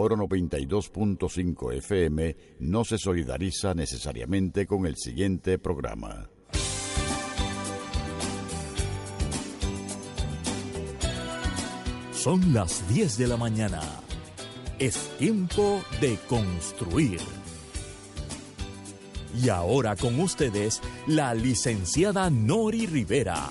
Oro 92.5 FM no se solidariza necesariamente con el siguiente programa. Son las 10 de la mañana. Es tiempo de construir. Y ahora con ustedes, la licenciada Nori Rivera.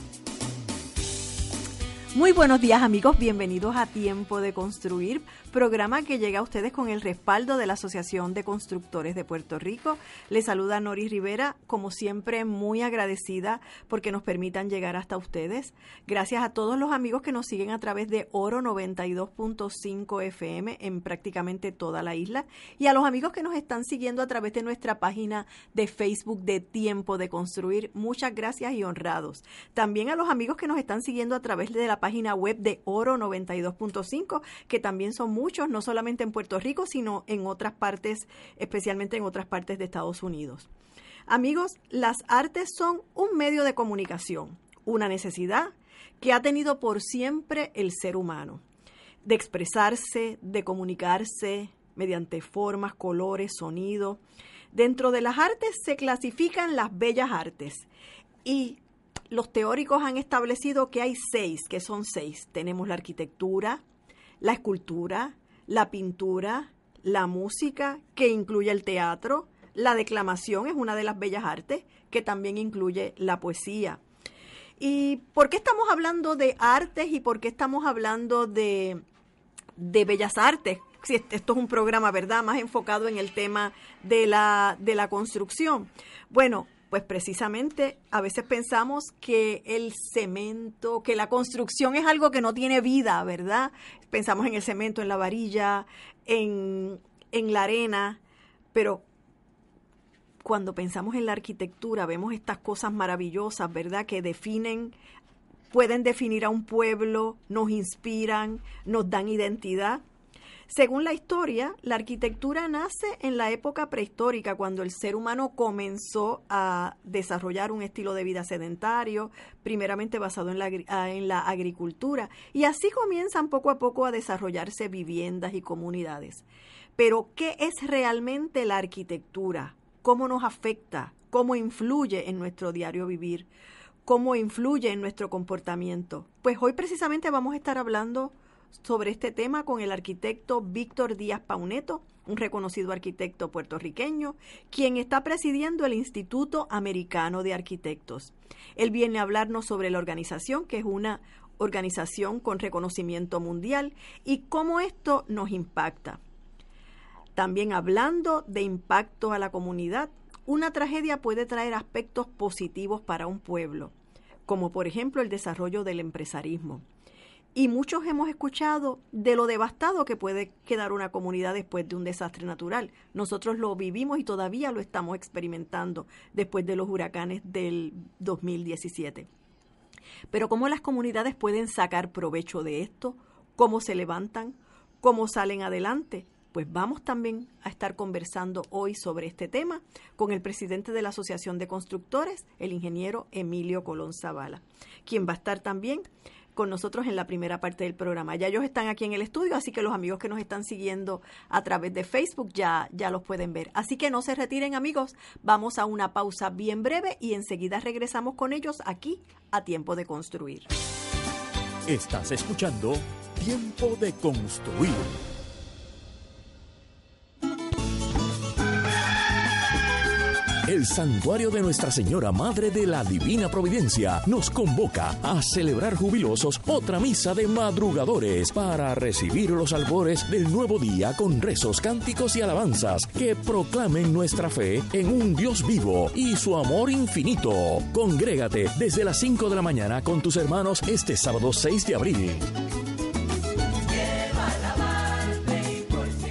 Muy buenos días amigos, bienvenidos a Tiempo de Construir programa que llega a ustedes con el respaldo de la Asociación de Constructores de Puerto Rico. Les saluda Noris Rivera, como siempre muy agradecida porque nos permitan llegar hasta ustedes. Gracias a todos los amigos que nos siguen a través de Oro 92.5 FM en prácticamente toda la isla y a los amigos que nos están siguiendo a través de nuestra página de Facebook de Tiempo de Construir. Muchas gracias y honrados. También a los amigos que nos están siguiendo a través de la página web de Oro 92.5 que también son muy no solamente en Puerto Rico, sino en otras partes, especialmente en otras partes de Estados Unidos. Amigos, las artes son un medio de comunicación, una necesidad que ha tenido por siempre el ser humano, de expresarse, de comunicarse mediante formas, colores, sonido. Dentro de las artes se clasifican las bellas artes y los teóricos han establecido que hay seis, que son seis. Tenemos la arquitectura, la escultura, la pintura, la música, que incluye el teatro, la declamación es una de las bellas artes, que también incluye la poesía. ¿Y por qué estamos hablando de artes y por qué estamos hablando de, de bellas artes? Si esto es un programa, ¿verdad?, más enfocado en el tema de la, de la construcción. Bueno, pues precisamente a veces pensamos que el cemento, que la construcción es algo que no tiene vida, ¿verdad? Pensamos en el cemento, en la varilla, en, en la arena, pero cuando pensamos en la arquitectura vemos estas cosas maravillosas, ¿verdad? Que definen, pueden definir a un pueblo, nos inspiran, nos dan identidad. Según la historia, la arquitectura nace en la época prehistórica, cuando el ser humano comenzó a desarrollar un estilo de vida sedentario, primeramente basado en la, ah, en la agricultura, y así comienzan poco a poco a desarrollarse viviendas y comunidades. Pero, ¿qué es realmente la arquitectura? ¿Cómo nos afecta? ¿Cómo influye en nuestro diario vivir? ¿Cómo influye en nuestro comportamiento? Pues hoy precisamente vamos a estar hablando sobre este tema con el arquitecto Víctor Díaz Pauneto, un reconocido arquitecto puertorriqueño, quien está presidiendo el Instituto Americano de Arquitectos. Él viene a hablarnos sobre la organización, que es una organización con reconocimiento mundial, y cómo esto nos impacta. También hablando de impacto a la comunidad, una tragedia puede traer aspectos positivos para un pueblo, como por ejemplo el desarrollo del empresarismo. Y muchos hemos escuchado de lo devastado que puede quedar una comunidad después de un desastre natural. Nosotros lo vivimos y todavía lo estamos experimentando después de los huracanes del 2017. Pero ¿cómo las comunidades pueden sacar provecho de esto? ¿Cómo se levantan? ¿Cómo salen adelante? Pues vamos también a estar conversando hoy sobre este tema con el presidente de la Asociación de Constructores, el ingeniero Emilio Colón Zavala, quien va a estar también con nosotros en la primera parte del programa. Ya ellos están aquí en el estudio, así que los amigos que nos están siguiendo a través de Facebook ya, ya los pueden ver. Así que no se retiren amigos, vamos a una pausa bien breve y enseguida regresamos con ellos aquí a Tiempo de Construir. Estás escuchando Tiempo de Construir El Santuario de Nuestra Señora Madre de la Divina Providencia nos convoca a celebrar jubilosos otra misa de madrugadores para recibir los albores del nuevo día con rezos, cánticos y alabanzas que proclamen nuestra fe en un Dios vivo y su amor infinito. Congrégate desde las 5 de la mañana con tus hermanos este sábado 6 de abril.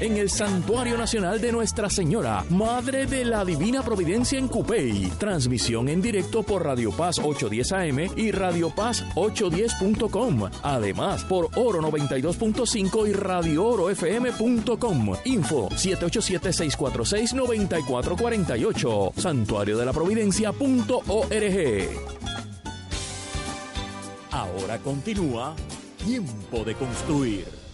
En el Santuario Nacional de Nuestra Señora, Madre de la Divina Providencia en Cupey. Transmisión en directo por Radio Paz 810 AM y Radio Paz 810.com. Además, por Oro 92.5 y Radio Oro FM.com. Info 787-646-9448. Santuario de la Providencia.org. Ahora continúa Tiempo de Construir.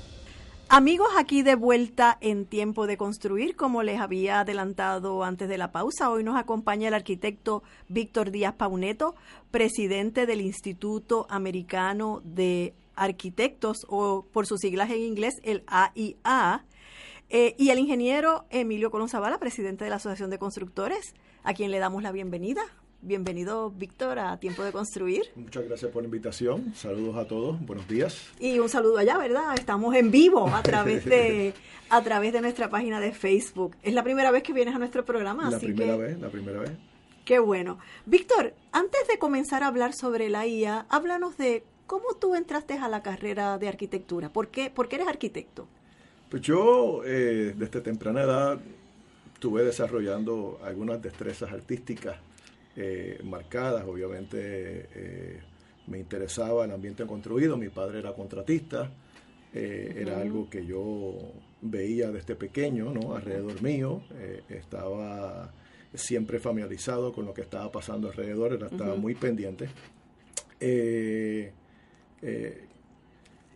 Amigos, aquí de vuelta en tiempo de construir, como les había adelantado antes de la pausa, hoy nos acompaña el arquitecto Víctor Díaz Pauneto, presidente del Instituto Americano de Arquitectos, o por sus siglas en inglés, el AIA, eh, y el ingeniero Emilio Colón Zavala, presidente de la Asociación de Constructores, a quien le damos la bienvenida. Bienvenido, Víctor, a Tiempo de Construir. Muchas gracias por la invitación. Saludos a todos. Buenos días. Y un saludo allá, ¿verdad? Estamos en vivo a través de a través de nuestra página de Facebook. Es la primera vez que vienes a nuestro programa, la primera vez, la primera vez. Qué bueno. Víctor, antes de comenzar a hablar sobre la IA, háblanos de cómo tú entraste a la carrera de arquitectura. ¿Por qué, ¿Por qué eres arquitecto? Pues yo, eh, desde temprana edad, estuve desarrollando algunas destrezas artísticas eh, marcadas. Obviamente eh, me interesaba el ambiente construido, mi padre era contratista, eh, era algo que yo veía desde pequeño, ¿no? Alrededor mío, estaba siempre familiarizado con lo que estaba pasando alrededor, estaba muy pendiente.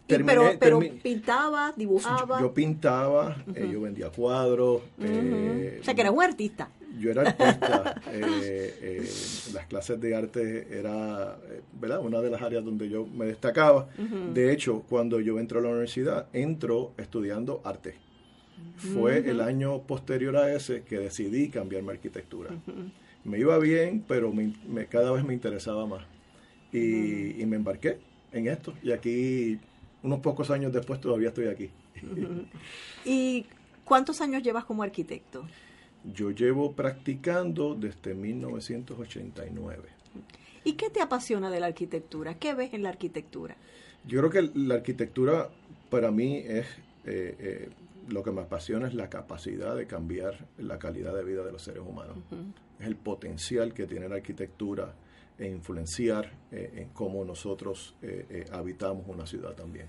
pero, pero pintaba, dibujaba. Yo, pintaba, yo vendía cuadros. o sea, que era un artista yo era artista. Eh, eh, las clases de arte era eh, ¿verdad? una de las áreas donde yo me destacaba. De hecho, cuando yo entro a la universidad, entro estudiando arte. Fue el año posterior a ese que decidí cambiarme a arquitectura. Me iba bien, pero me, cada vez me interesaba más. Y, y, me embarqué en esto. Y aquí, unos pocos años después, todavía estoy aquí. ¿Y cuántos años llevas como arquitecto? Yo llevo practicando desde 1989. ¿Y qué te apasiona de la arquitectura? ¿Qué ves en la arquitectura? Yo creo que la arquitectura para mí es eh, eh, lo que me apasiona es la capacidad de cambiar la calidad de vida de los seres humanos. Es el potencial que tiene la arquitectura e influenciar eh, en cómo nosotros eh, eh, habitamos una ciudad también.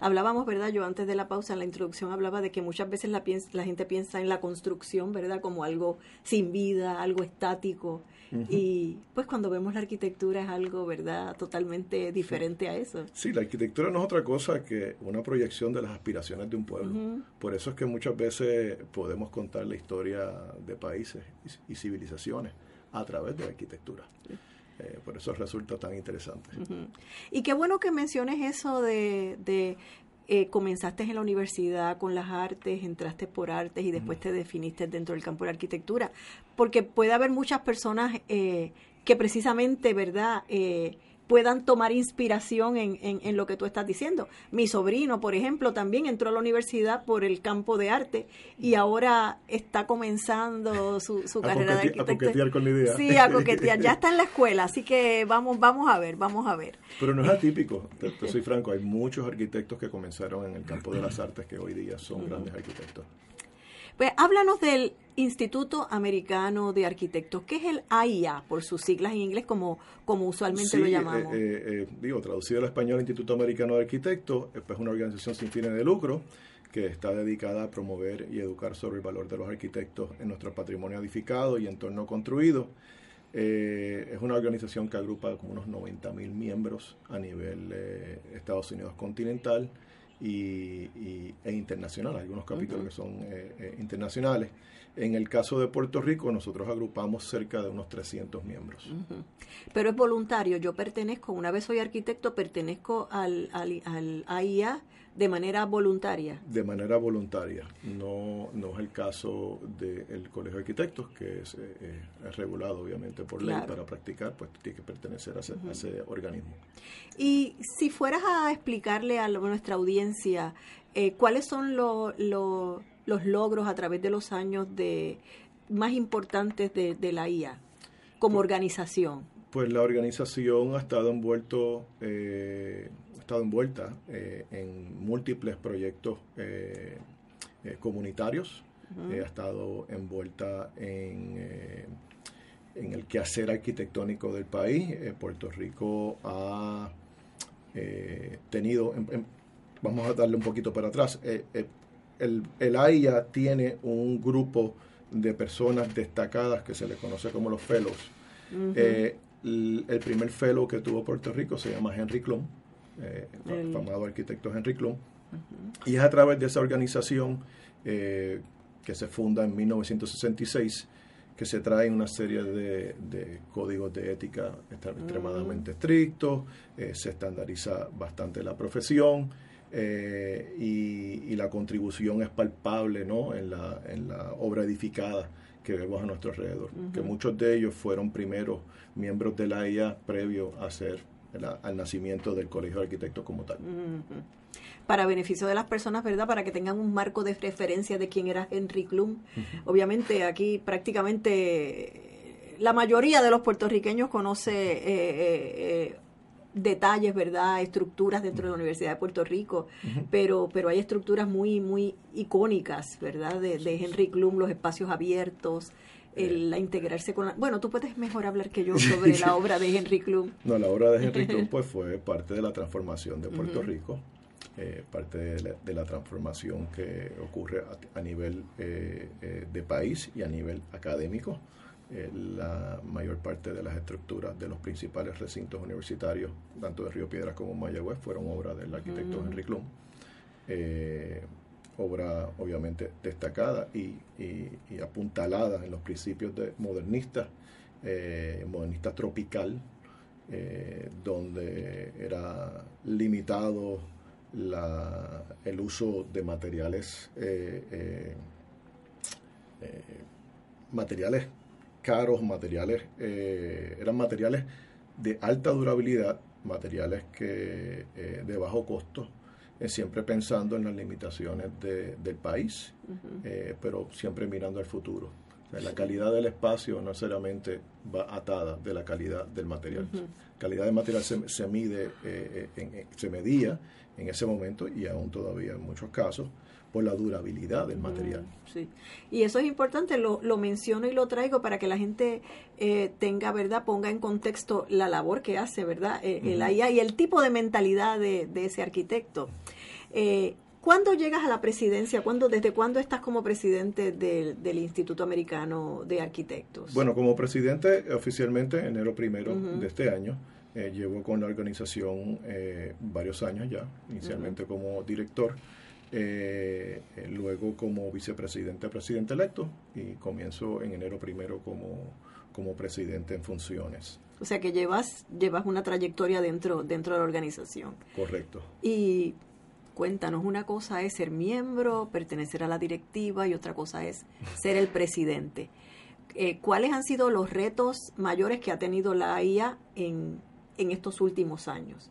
Hablábamos, ¿verdad? Yo antes de la pausa, en la introducción, hablaba de que muchas veces la, la gente piensa en la construcción, ¿verdad? Como algo sin vida, algo estático. Y pues cuando vemos la arquitectura es algo, ¿verdad? Totalmente diferente a eso. Sí, la arquitectura no es otra cosa que una proyección de las aspiraciones de un pueblo. Por eso es que muchas veces podemos contar la historia de países y civilizaciones a través de la arquitectura. Eh, por eso resulta tan interesante. Y qué bueno que menciones eso de, de eh, comenzaste en la universidad con las artes, entraste por artes y después te definiste dentro del campo de la arquitectura, porque puede haber muchas personas eh, que precisamente, ¿verdad? Eh, puedan tomar inspiración en, en, lo que tú estás diciendo. Mi sobrino, por ejemplo, también entró a la universidad por el campo de arte y ahora está comenzando su, su carrera de arquitecto. A coquetear con la idea. Sí, a coquetear. Ya está en la escuela, así que vamos, vamos a ver, vamos a ver. Pero no es atípico, te, soy franco, hay muchos arquitectos que comenzaron en el campo de las artes que hoy día son grandes arquitectos. Pues háblanos del Instituto Americano de Arquitectos. ¿Qué es el AIA, por sus siglas en inglés, como, como usualmente lo llamamos? Eh, eh, eh, digo, traducido al español, Instituto Americano de Arquitectos es pues, una organización sin fines de lucro que está dedicada a promover y educar sobre el valor de los arquitectos en nuestro patrimonio edificado y entorno construido. es una organización que agrupa como unos 90 mil miembros a nivel Estados Unidos continental y, e internacional, algunos capítulos que son eh, eh, internacionales. En el caso de Puerto Rico, nosotros agrupamos cerca de unos 300 miembros. Pero es voluntario, yo pertenezco, una vez soy arquitecto, pertenezco al, al, al AIA de manera voluntaria. De manera voluntaria. No, no es el caso del Colegio de Arquitectos, que es, eh, regulado obviamente por ley para practicar, pues tiene que pertenecer a ese, organismo. Y si fueras a explicarle a nuestra audiencia eh, cuáles son los logros a través de los años de más importantes de, la IA como pues organización. Pues la organización ha estado envuelto eh, estado envuelta eh, en múltiples proyectos eh, eh, comunitarios, ha estado envuelta en, en el quehacer arquitectónico del país. Puerto Rico ha tenido, vamos a darle un poquito para atrás, el, el AIA tiene un grupo de personas destacadas que se le conoce como los fellows. el, el, primer fellow que tuvo Puerto Rico se llama Henry Klum eh, el famado arquitecto Henry Klum. Y es a través de esa organización que se funda en 1966 que se trae una serie de, códigos de ética extremadamente estrictos, se estandariza bastante la profesión eh, y, la contribución es palpable ¿no? en, la, en la obra edificada que vemos a nuestro alrededor, que muchos de ellos fueron primeros miembros de la IA previo a ser al nacimiento del Colegio de Arquitectos como tal. Para beneficio de las personas, ¿verdad? Para que tengan un marco de referencia de quién era Henry Klum. Obviamente aquí prácticamente la mayoría de los puertorriqueños conoce eh, eh, detalles, ¿verdad? Estructuras dentro de la Universidad de Puerto Rico, pero, pero hay estructuras muy, muy icónicas, ¿verdad? De, de Henry Klum, los espacios abiertos, el, la integrarse con la, bueno tú puedes mejor hablar que yo sobre la obra de Henry Klum. No la obra de Henry Klum pues fue parte de la transformación de Puerto Rico eh, parte de la, transformación que ocurre a, nivel eh, eh, de país y a nivel académico eh, la mayor parte de las estructuras de los principales recintos universitarios, tanto de Río Piedras como Mayagüez, fueron obra del arquitecto mm. Henry Klum. Eh, obra obviamente destacada y, apuntalada en los principios de modernista, eh, modernista tropical, donde era limitado el uso de materiales materiales caros, materiales, eh, eran materiales de alta durabilidad, materiales que eh, de bajo costo, eh, siempre pensando en las limitaciones del país, pero siempre mirando al futuro. la calidad del espacio no necesariamente va atada de la calidad del material. La calidad del material se, se mide, se medía en ese momento y aún todavía en muchos casos por la durabilidad del material. sí, y eso es importante, lo, lo menciono y lo traigo para que la gente eh, tenga, ¿verdad? Ponga en contexto la labor que hace, ¿verdad? Eh, el IA y el tipo de mentalidad de, ese arquitecto. Eh, ¿Cuándo llegas a la presidencia? ¿Cuándo, ¿Desde cuándo estás como presidente del, Instituto Americano de Arquitectos? Bueno, como presidente oficialmente enero primero de este año. llevo con la organización varios años ya, inicialmente como director eh, luego como vicepresidente, presidente electo y comienzo en enero primero como, como presidente en funciones. O sea que llevas, llevas una trayectoria dentro, dentro de la organización. Correcto. Y cuéntanos, una cosa es ser miembro, pertenecer a la directiva y otra cosa es ser el presidente. Eh, ¿Cuáles han sido los retos mayores que ha tenido la IA en, en estos últimos años?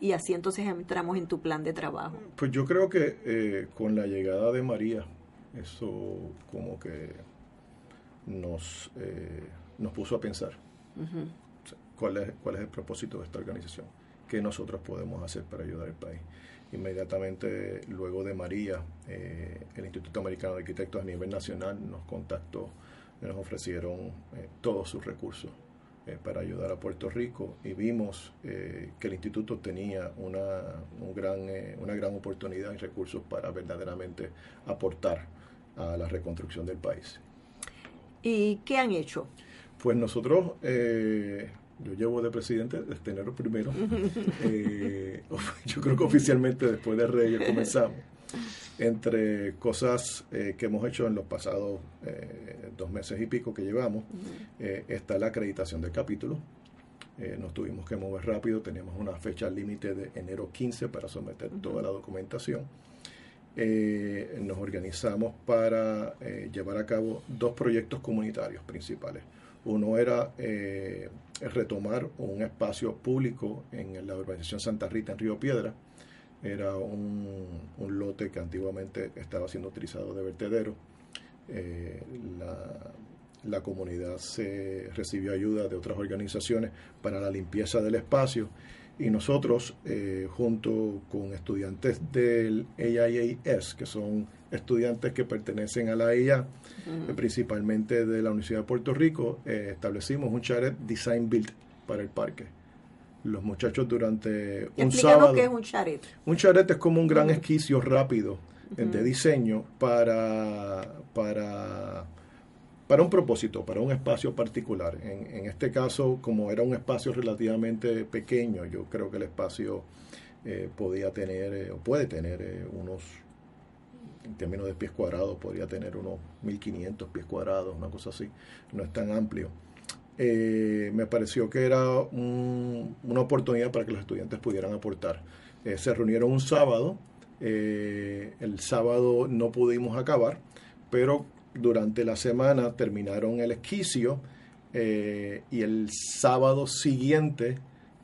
Y así entonces entramos en tu plan de trabajo. Pues yo creo que eh, con la llegada de María, eso como que nos, eh, nos puso a pensar cuál, es, cuál es el propósito de esta organización, qué nosotros podemos hacer para ayudar al país. Inmediatamente luego de María, eh, el Instituto Americano de Arquitectos a nivel nacional nos contactó, nos ofrecieron todos sus recursos eh, para ayudar a Puerto Rico y vimos eh, que el instituto tenía una, un gran, eh, una gran oportunidad y recursos para verdaderamente aportar a la reconstrucción del país. ¿Y qué han hecho? Pues nosotros, yo llevo de presidente desde enero primero, yo creo que oficialmente después de Reyes comenzamos entre cosas eh, que hemos hecho en los pasados eh, dos meses y pico que llevamos, eh, está la acreditación del capítulo. nos tuvimos que mover rápido, teníamos una fecha límite de enero 15 para someter toda la documentación. nos organizamos para llevar a cabo dos proyectos comunitarios principales. Uno era retomar un espacio público en la urbanización Santa Rita en Río Piedra, era un, lote que antiguamente estaba siendo utilizado de vertedero. Eh, la, comunidad se recibió ayuda de otras organizaciones para la limpieza del espacio y nosotros, eh, junto con estudiantes del AIAS, que son estudiantes que pertenecen a la IA, principalmente de la Universidad de Puerto Rico, eh, establecimos un chalet Design Build para el parque los muchachos durante un sábado. qué es un charet. Un charet es como un gran esquicio rápido de diseño para, para, para un propósito, para un espacio particular. En, en, este caso, como era un espacio relativamente pequeño, yo creo que el espacio podía tener o puede tener unos en términos de pies cuadrados, podría tener unos 1500 pies cuadrados, una cosa así, no es tan amplio. Eh, me pareció que era una oportunidad para que los estudiantes pudieran aportar. Eh, se reunieron un sábado, eh, el sábado no pudimos acabar, pero durante la semana terminaron el esquicio y el sábado siguiente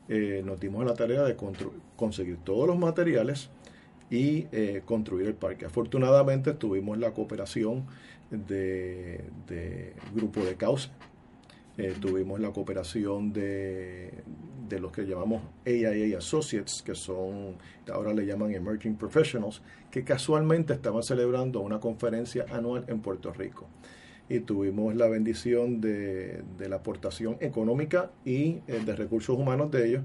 nos dimos la tarea de conseguir todos los materiales y construir el parque. Afortunadamente tuvimos la cooperación de Grupo de Causa, eh, tuvimos la cooperación de, de, los que llamamos AIA Associates, que son, ahora le llaman Emerging Professionals, que casualmente estaban celebrando una conferencia anual en Puerto Rico. Y tuvimos la bendición de, de la aportación económica y eh, de recursos humanos de ellos.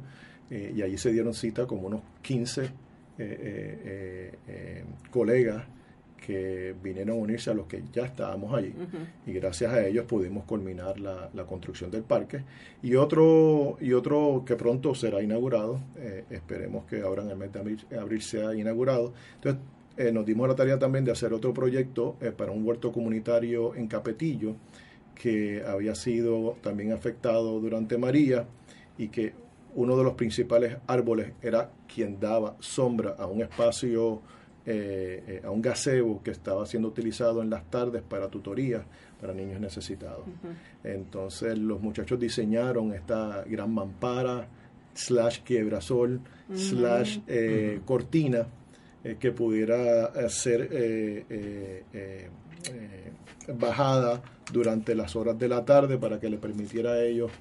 Eh, y allí se dieron cita como unos 15 colegas que vinieron a unirse a los que ya estábamos allí. Y gracias a ellos pudimos culminar la, construcción del parque. Y otro y otro que pronto será inaugurado eh, esperemos que ahora en el mes de abril, sea inaugurado. Entonces eh, nos dimos la tarea también de hacer otro proyecto eh, para un huerto comunitario en Capetillo que había sido también afectado durante María y que uno de los principales árboles era quien daba sombra a un espacio eh, eh, a un gazebo que estaba siendo utilizado en las tardes para tutorías para niños necesitados. Entonces los muchachos diseñaron esta gran mampara, slash quiebrasol, slash eh, cortina, que pudiera ser bajada durante las horas de la tarde para que le permitiera a ellos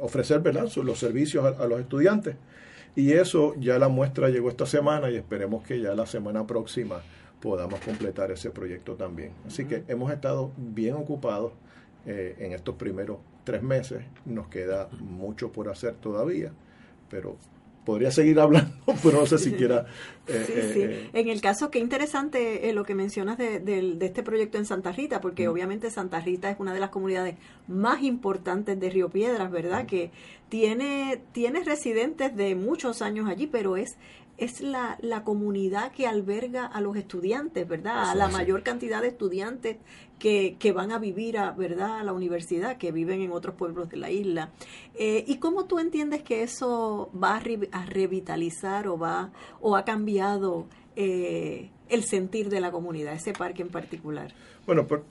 ofrecer ¿verdad? los servicios a los estudiantes. Y eso ya la muestra llegó esta semana y esperemos que ya la semana próxima podamos completar ese proyecto también. Así que hemos estado bien ocupados eh, en estos primeros tres meses. Nos queda mucho por hacer todavía, pero podría seguir hablando, pero no sé si quiera. Eh, sí, sí. Eh, en el caso, qué interesante lo que mencionas de, de, este proyecto en Santa Rita, porque obviamente Santa Rita es una de las comunidades más importantes de Río Piedras, ¿verdad? Que tiene, tiene residentes de muchos años allí, pero es es la, la comunidad que alberga a los estudiantes, ¿verdad? a la mayor cantidad de estudiantes que, que, van a vivir a, ¿verdad? a la universidad, que viven en otros pueblos de la isla. Eh, ¿Y cómo tú entiendes que eso va a, revitalizar o, va, o ha cambiado eh, el sentir de la comunidad, ese parque en particular? Bueno, pues,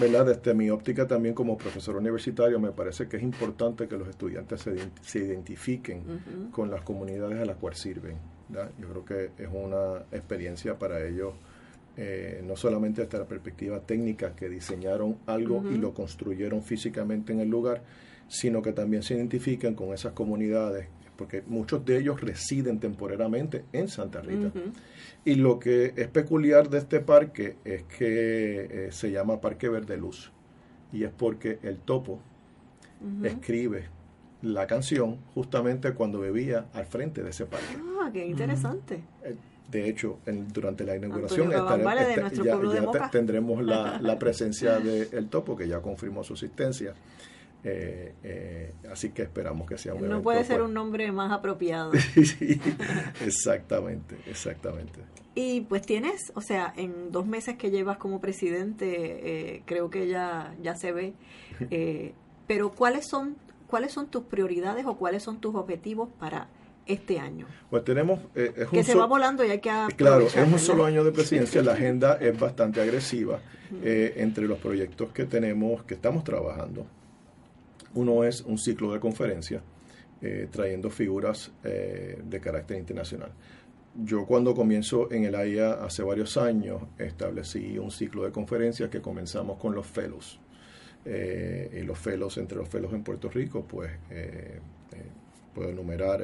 ¿verdad? Desde mi óptica también como profesor universitario me parece que es importante que los estudiantes se, se identifiquen con las comunidades a las cuales sirven. Yo creo que es una experiencia para ellos, eh, no solamente desde la perspectiva técnica, que diseñaron algo y lo construyeron físicamente en el lugar, sino que también se identifican con esas comunidades, porque muchos de ellos residen temporalmente en Santa Rita. Y lo que es peculiar de este parque es que eh, se llama Parque Verde Luz, y es porque el topo escribe la canción justamente cuando bebía al frente de ese parque. Ah, qué interesante. Eh, de hecho, durante la inauguración este, ya, tendremos la, presencia del topo, que ya confirmó su existencia. Eh, eh, así que esperamos que sea un No puede ser pues. un nombre más apropiado. sí, exactamente, exactamente. Y pues tienes, o sea, en dos meses que llevas como presidente, creo que ya, ya se ve, pero ¿cuáles son ¿cuáles son tus prioridades o cuáles son tus objetivos para este año? Pues tenemos... Eh, que se va volando y hay que... Claro, es un solo año de presidencia, la agenda es bastante agresiva eh, entre los proyectos que tenemos, que estamos trabajando. Uno es un ciclo de conferencias eh, trayendo figuras de carácter internacional. Yo cuando comienzo en el AIA hace varios años establecí un ciclo de conferencias que comenzamos con los fellows eh, y los felos, entre los felos en Puerto Rico, pues eh, eh, puedo enumerar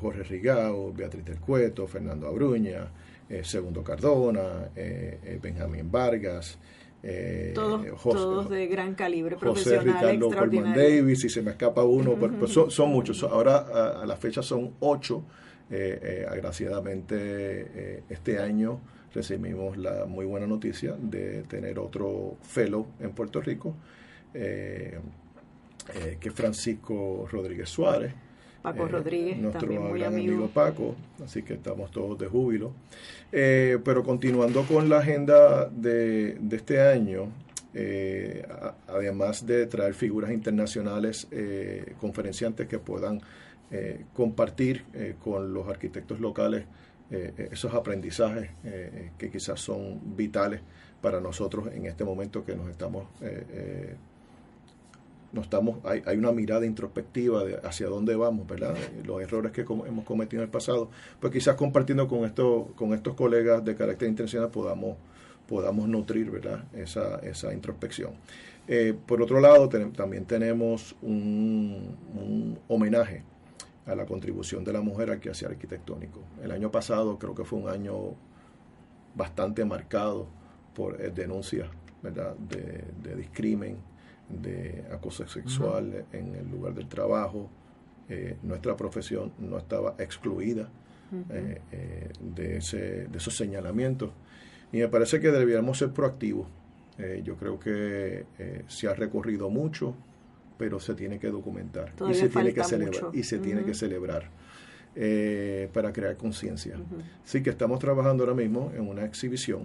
Jorge Rigao, Beatriz del Cueto, Fernando Abruña, Segundo Cardona, Benjamín Vargas, todos, de gran calibre, José Ricardo Coleman Davis, si se me escapa uno, pues, pues son, muchos. Ahora a, la fecha son ocho. agraciadamente este año recibimos la muy buena noticia de tener otro fellow en Puerto Rico, eh, eh, que es Francisco Rodríguez Suárez, Paco Rodríguez, nuestro también muy gran amigo. amigo Paco, así que estamos todos de júbilo. pero continuando con la agenda de, de este año, eh, además de traer figuras internacionales, eh, conferenciantes que puedan eh, compartir con los arquitectos locales esos aprendizajes que quizás son vitales para nosotros en este momento que nos estamos nos estamos hay, hay, una mirada introspectiva de hacia dónde vamos verdad los errores que hemos cometido en el pasado pues quizás compartiendo con estos con estos colegas de carácter internacional podamos podamos nutrir ¿verdad? Esa, esa introspección. Eh, por otro lado, también tenemos un, homenaje a la contribución de la mujer al quehacer arquitectónico. El año pasado creo que fue un año bastante marcado por eh, denuncias ¿verdad? De, de, discrimen, de acoso sexual en el lugar del trabajo. Eh, nuestra profesión no estaba excluida de, ese, de esos señalamientos y me parece que deberíamos ser proactivos. Eh, yo creo que eh, se ha recorrido mucho, pero se tiene que documentar y se tiene que celebrar. Y se tiene que celebrar eh, para crear conciencia. Sí que estamos trabajando ahora mismo en una exhibición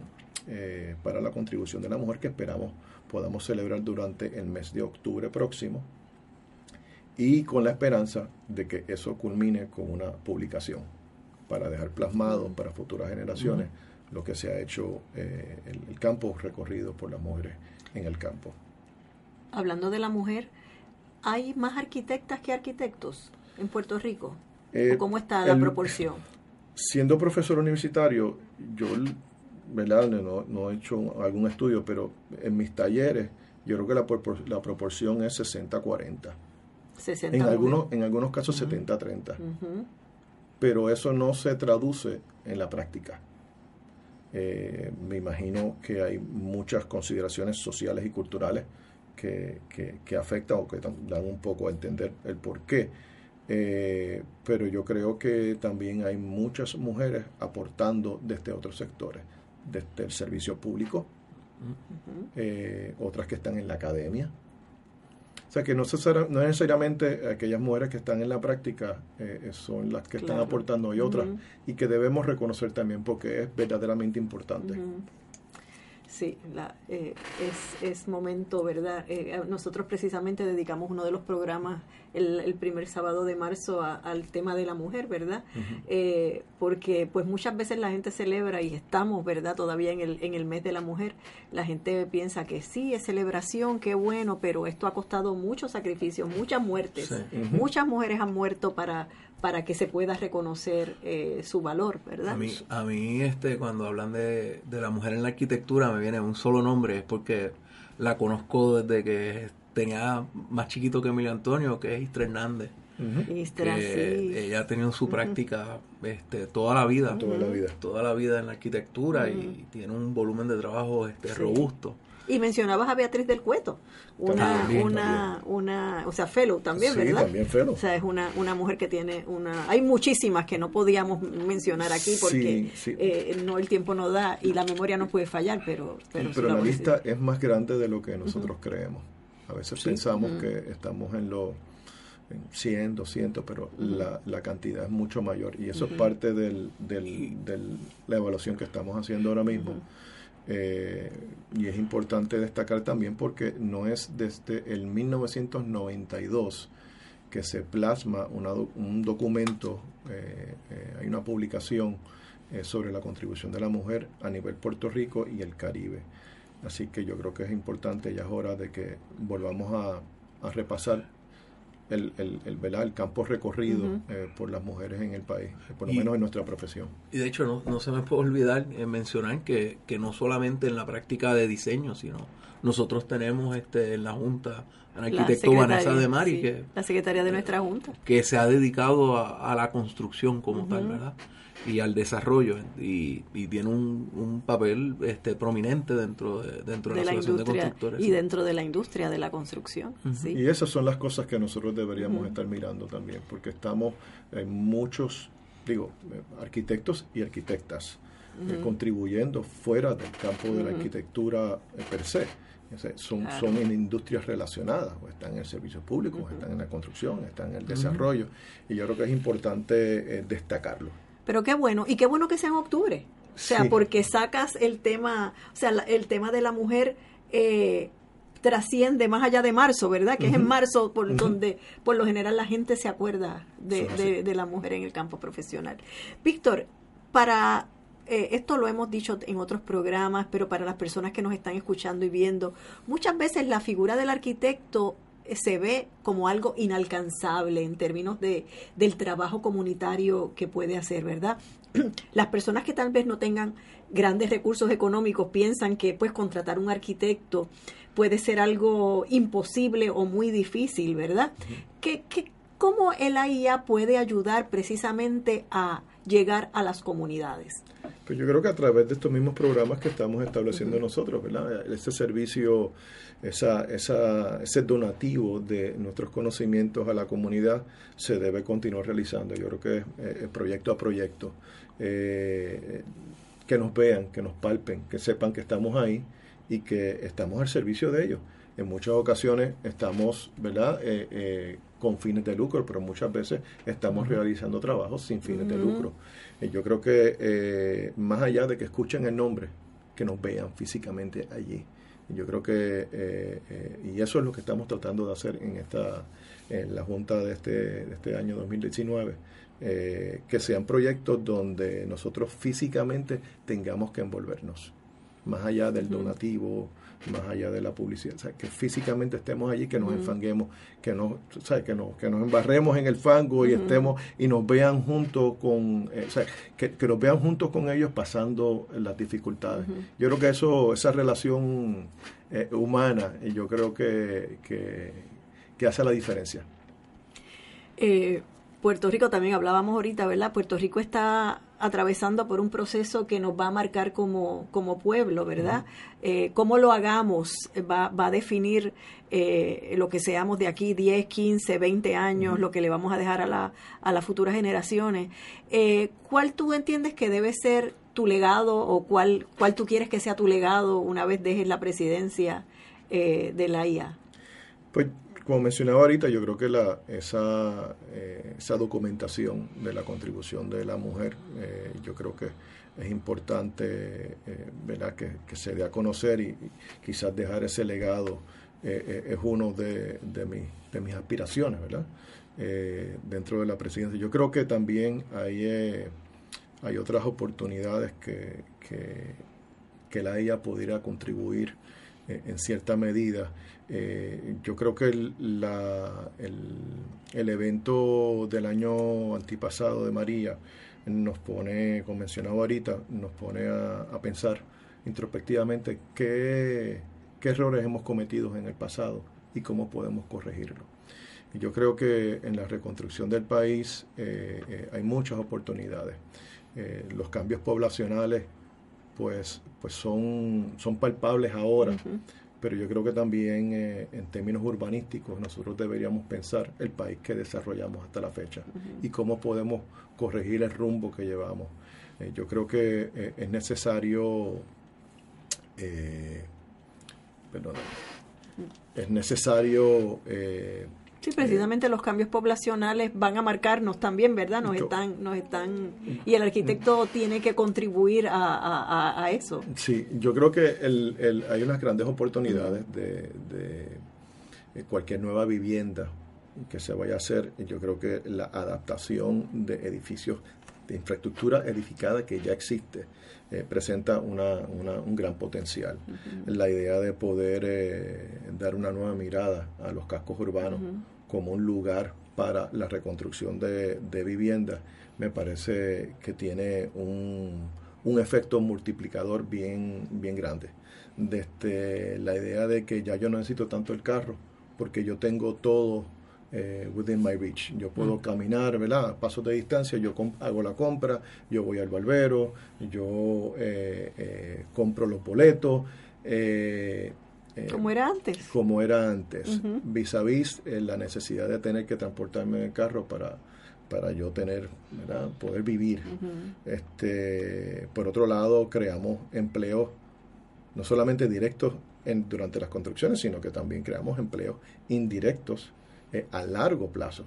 para la contribución de la mujer que esperamos podamos celebrar durante el mes de octubre próximo y con la esperanza de que eso culmine con una publicación para dejar plasmado para futuras generaciones lo que se ha hecho eh, el, campo recorrido por las mujeres en el campo. Hablando de la mujer, ¿hay más arquitectas que arquitectos en Puerto Rico? Eh, ¿Cómo está la proporción? Siendo profesor universitario, yo ¿verdad? No, no, he hecho algún estudio, pero en mis talleres yo creo que la, la proporción es 60-40. En algunos, en algunos casos 70-30. Pero eso no se traduce en la práctica. Eh, me imagino que hay muchas consideraciones sociales y culturales que, que, afectan o que dan un poco a entender el por qué. Eh, pero yo creo que también hay muchas mujeres aportando desde otros sectores, desde el servicio público, eh, otras que están en la academia, o sea que no, no necesariamente aquellas mujeres que están en la práctica eh, son las que están aportando y otras, y que debemos reconocer también porque es verdaderamente importante. Sí, la, eh, es, es, momento, ¿verdad? Eh, nosotros precisamente dedicamos uno de los programas el, primer sábado de marzo al tema de la mujer, ¿verdad? Eh, porque pues muchas veces la gente celebra y estamos, ¿verdad? Todavía en el, en el mes de la mujer. La gente piensa que sí, es celebración, qué bueno, pero esto ha costado muchos sacrificios, muchas muertes. Muchas mujeres han muerto para, para que se pueda reconocer eh, su valor, ¿verdad? A mí, a mí este, cuando hablan de, de, la mujer en la arquitectura me viene un solo nombre, es porque la conozco desde que tenía más chiquito que Emilio Antonio, que es Istra Hernández. Ella ha tenido su práctica este, toda la vida. Toda la vida. Toda la vida en la arquitectura y tiene un volumen de trabajo este, robusto. Y mencionabas a Beatriz del Cueto, una, una, una, o sea, fellow también, sí, ¿verdad? también fellow. O sea, es una, una mujer que tiene una, hay muchísimas que no podíamos mencionar aquí porque eh, no el tiempo no da y la memoria no puede fallar, pero... Pero, pero la lista es más grande de lo que nosotros creemos. A veces pensamos que estamos en los 100, 200, pero la, la, cantidad es mucho mayor y eso es parte de del, del, la evaluación que estamos haciendo ahora mismo. Eh, y es importante destacar también porque no es desde el 1992 que se plasma un documento, eh, eh, hay una publicación sobre la contribución de la mujer a nivel Puerto Rico y el Caribe. Así que yo creo que es importante, ya es hora de que volvamos a, repasar el, el, el, el campo recorrido eh, por las mujeres en el país, por lo menos en nuestra profesión. Y de hecho no, no se me puede olvidar eh, mencionar que, que, no solamente en la práctica de diseño, sino nosotros tenemos este en la Junta la arquitecto Vanessa de Mari, que, la secretaria de nuestra Junta, que se ha dedicado a, la construcción como tal, ¿verdad? Y al desarrollo y, tiene un, papel este prominente dentro de, dentro de, la, Asociación de Constructores. Y dentro de la industria de la construcción. Y esas son las cosas que nosotros deberíamos estar mirando también, porque estamos en muchos, digo, arquitectos y arquitectas eh, contribuyendo fuera del campo de la arquitectura eh, per se. son, son en industrias relacionadas, o están en el servicio público, están en la construcción, están en el desarrollo, y yo creo que es importante eh, destacarlo. Pero qué bueno, y qué bueno que sea en octubre, o sea, porque sacas el tema, o sea, el tema de la mujer eh, trasciende más allá de marzo, ¿verdad? Que es en marzo por donde por lo general la gente se acuerda de, de, la mujer en el campo profesional. Víctor, para eh, esto lo hemos dicho en otros programas, pero para las personas que nos están escuchando y viendo, muchas veces la figura del arquitecto se ve como algo inalcanzable en términos de, del trabajo comunitario que puede hacer, ¿verdad? Las personas que tal vez no tengan grandes recursos económicos piensan que pues contratar un arquitecto puede ser algo imposible o muy difícil, ¿verdad? ¿Qué, qué, ¿Cómo el AIA puede ayudar precisamente a llegar a las comunidades? Pues yo creo que a través de estos mismos programas que estamos estableciendo nosotros, ¿verdad? Este servicio, esa, esa, ese donativo de nuestros conocimientos a la comunidad se debe continuar realizando. Yo creo que es eh, proyecto a proyecto. Eh, que nos vean, que nos palpen, que sepan que estamos ahí y que estamos al servicio de ellos. En muchas ocasiones estamos, ¿verdad?, eh, eh, con fines de lucro, pero muchas veces estamos realizando trabajos sin fines de lucro. Y yo creo que eh, más allá de que escuchen el nombre, que nos vean físicamente allí. Yo creo que, y eso es lo que estamos tratando de hacer en esta en la Junta de este, de este año 2019, que sean proyectos donde nosotros físicamente tengamos que envolvernos más allá del donativo, más allá de la publicidad, o sea, que físicamente estemos allí, que nos enfanguemos, que nos, que nos, que nos embarremos en el fango y estemos y nos vean junto con, eh, o sea, que, nos vean juntos con ellos pasando las dificultades. Yo creo que eso, esa relación eh, humana, yo creo que, que, que hace la diferencia. Eh, Puerto Rico también hablábamos ahorita, ¿verdad? Puerto Rico está atravesando por un proceso que nos va a marcar como, como pueblo, ¿verdad? Eh, cómo lo hagamos va, va a definir eh, lo que seamos de aquí 10, 15, 20 años, lo que le vamos a dejar a, la, a las futuras generaciones. Eh, ¿Cuál tú entiendes que debe ser tu legado o cuál, cuál tú quieres que sea tu legado una vez dejes la presidencia de la IA? Pues como mencionaba ahorita, yo creo que esa, eh, esa documentación de la contribución de la mujer, eh, yo creo que es importante eh, ¿verdad? Que, se dé a conocer y, quizás dejar ese legado es uno de, de, de, mis aspiraciones ¿verdad? dentro de la presidencia. Yo creo que también hay, hay otras oportunidades que, que la ella pudiera contribuir en cierta medida eh, yo creo que el, la, el, evento del año antipasado de María nos pone, como mencionaba ahorita, nos pone a, pensar introspectivamente qué, qué, errores hemos cometido en el pasado y cómo podemos corregirlo. Yo creo que en la reconstrucción del país eh, eh, hay muchas oportunidades. los cambios poblacionales pues, pues son, son palpables ahora pero yo creo que también eh, en términos urbanísticos nosotros deberíamos pensar el país que desarrollamos hasta la fecha y cómo podemos corregir el rumbo que llevamos. Eh, yo creo que eh, es necesario, perdón, es necesario Sí, precisamente los cambios poblacionales van a marcarnos también, ¿verdad? Nos están, nos están, y el arquitecto tiene que contribuir a, eso. Sí, yo creo que el, hay unas grandes oportunidades de, de cualquier nueva vivienda que se vaya a hacer. Yo creo que la adaptación de edificios de infraestructura edificada que ya existe eh, presenta una, un gran potencial. La idea de poder eh, dar una nueva mirada a los cascos urbanos como un lugar para la reconstrucción de, de viviendas me parece que tiene un, un efecto multiplicador bien, bien grande. Desde la idea de que ya yo no necesito tanto el carro, porque yo tengo todo eh, within my reach. Yo puedo mm. caminar, ¿verdad? Pasos de distancia, yo hago la compra, yo voy al barbero, yo eh, eh, compro los boletos. como era antes. Como era antes. Vis a vis la necesidad de tener que transportarme en el carro para, para yo tener, ¿verdad? poder vivir. este Por otro lado, creamos empleos no solamente directos en, durante las construcciones, sino que también creamos empleos indirectos a largo plazo.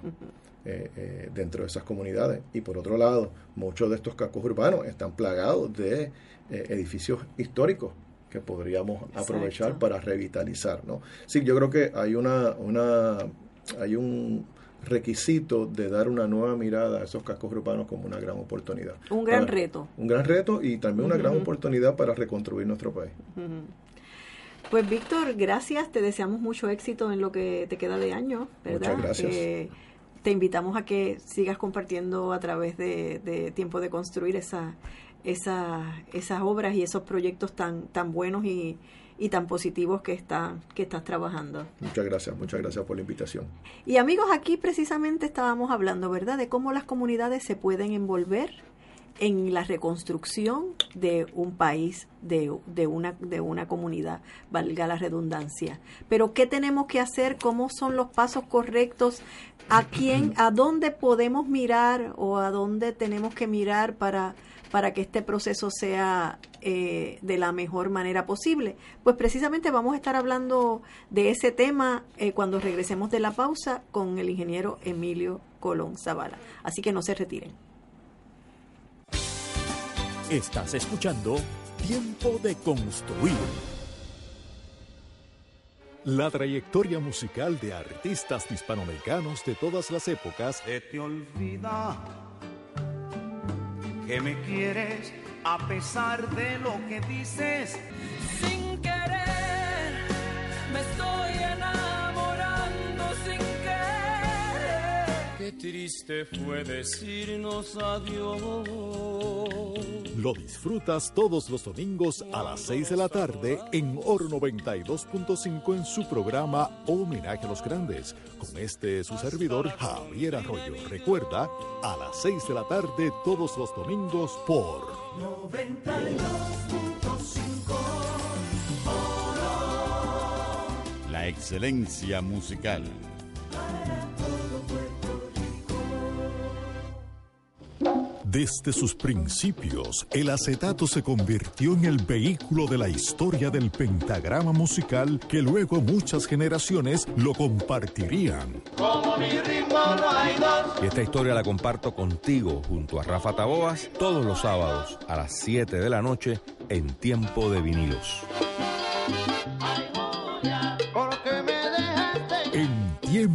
dentro de esas comunidades. Y por otro lado, muchos de estos cascos urbanos están plagados de edificios históricos que podríamos aprovechar para revitalizar, ¿no? Sí, yo creo que hay una, una hay un requisito de dar una nueva mirada a esos cascos urbanos como una gran oportunidad. Un gran reto. Un gran reto y también una gran oportunidad para reconstruir nuestro país. Pues Víctor, gracias, te deseamos mucho éxito en lo que te queda de año, ¿verdad? Muchas gracias. Eh, te invitamos a que sigas compartiendo a través de, de Tiempo de Construir esa, esa, esas obras y esos proyectos tan, tan buenos y, y tan positivos que, está, que estás trabajando. Muchas gracias, muchas gracias por la invitación. Y amigos, aquí precisamente estábamos hablando, ¿verdad?, de cómo las comunidades se pueden envolver en la reconstrucción de un país, de, de, una, de una comunidad, valga la redundancia. Pero ¿qué tenemos que hacer? ¿Cómo son los pasos correctos? ¿A quién, a dónde podemos mirar o a dónde tenemos que mirar para para que este proceso sea eh, de la mejor manera posible. Pues precisamente vamos a estar hablando de ese tema eh, cuando regresemos de la pausa con el ingeniero Emilio Colón Zavala. Así que no se retiren. Estás escuchando Tiempo de Construir. La trayectoria musical de artistas hispanoamericanos de todas las épocas se te olvida que me quieres a pesar de lo que dices. Sin querer, me estoy enamorando sin querer. Qué triste fue decirnos adiós. Lo disfrutas todos los domingos a las 6 de la tarde en Oro 92.5 en su programa Homenaje a los Grandes. Con este su servidor Javier Arroyo. Recuerda, a las 6 de la tarde todos los domingos por 92.5 La excelencia musical. Desde sus principios, el acetato se convirtió en el vehículo de la historia del pentagrama musical que luego muchas generaciones lo compartirían. Como mi ritmo no hay dos. Y esta historia la comparto contigo junto a Rafa Taboas todos los sábados a las 7 de la noche en Tiempo de Vinilos.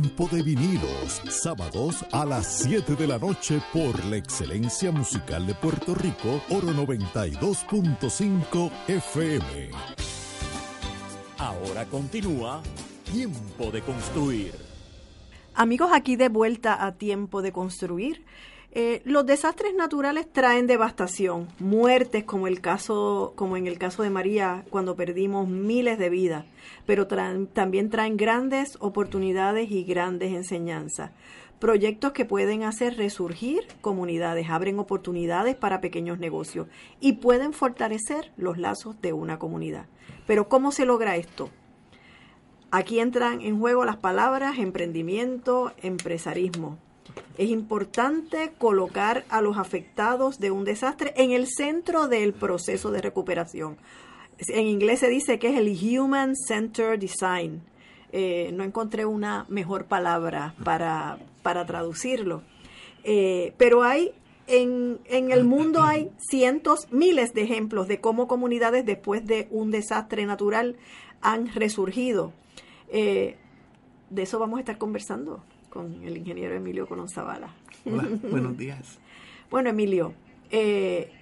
Tiempo de Vinilos, sábados a las 7 de la noche por la excelencia musical de Puerto Rico, Oro 92.5 FM. Ahora continúa Tiempo de Construir. Amigos, aquí de vuelta a tiempo de construir. Eh, los desastres naturales traen devastación, muertes como el caso, como en el caso de María, cuando perdimos miles de vidas, pero traen- también traen grandes oportunidades y grandes enseñanzas. Proyectos que pueden hacer resurgir comunidades, abren oportunidades para pequeños negocios y pueden fortalecer los lazos de una comunidad. Pero ¿cómo se logra esto? Aquí entran en juego las palabras emprendimiento, empresarismo. Es importante colocar a los afectados de un desastre en el centro del proceso de recuperación. En inglés se dice que es el Human Centered Design. Eh, no encontré una mejor palabra para, para traducirlo. Eh, pero hay en, en el mundo hay cientos, miles de ejemplos de cómo comunidades después de un desastre natural han resurgido. Eh, de eso vamos a estar conversando con el ingeniero Emilio Colón Zavala. Hola, buenos días. Bueno, Emilio, eh,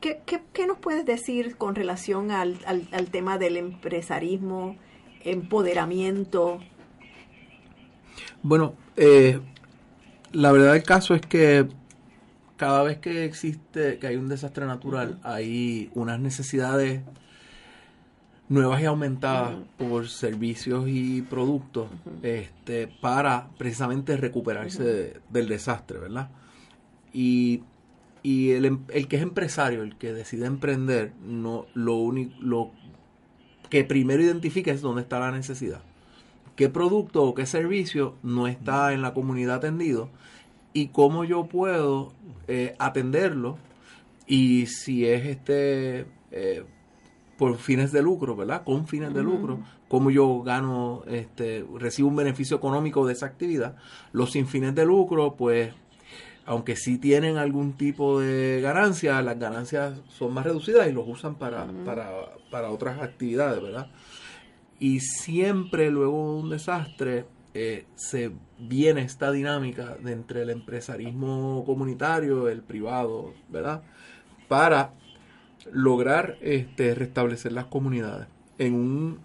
¿qué, qué, qué nos puedes decir con relación al, al, al tema del empresarismo, empoderamiento? Bueno, eh, la verdad del caso es que cada vez que existe, que hay un desastre natural, hay unas necesidades nuevas y aumentadas por servicios y productos este, para precisamente recuperarse de- del desastre, ¿verdad? Y, y el, em- el que es empresario, el que decide emprender, no lo único, lo que primero identifica es dónde está la necesidad. Qué producto o qué servicio no está en la comunidad atendido y cómo yo puedo eh, atenderlo y si es este eh, por fines de lucro, ¿verdad? Con fines de lucro, cómo yo gano, este, recibo un beneficio económico de esa actividad. Los sin fines de lucro, pues, aunque sí tienen algún tipo de ganancia, las ganancias son más reducidas y los usan para, para, para otras actividades, ¿verdad? Y siempre luego de un desastre eh, se viene esta dinámica de entre el empresarismo comunitario, el privado, ¿verdad? Para lograr este, restablecer las comunidades. En un,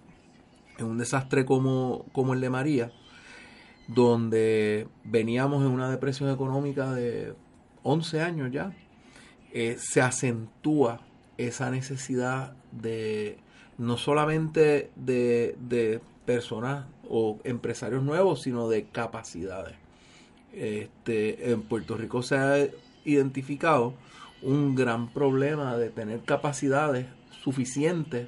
en un desastre como, como el de María, donde veníamos en una depresión económica de 11 años ya, eh, se acentúa esa necesidad de no solamente de, de personas o empresarios nuevos, sino de capacidades. Este, en Puerto Rico se ha identificado un gran problema de tener capacidades suficientes.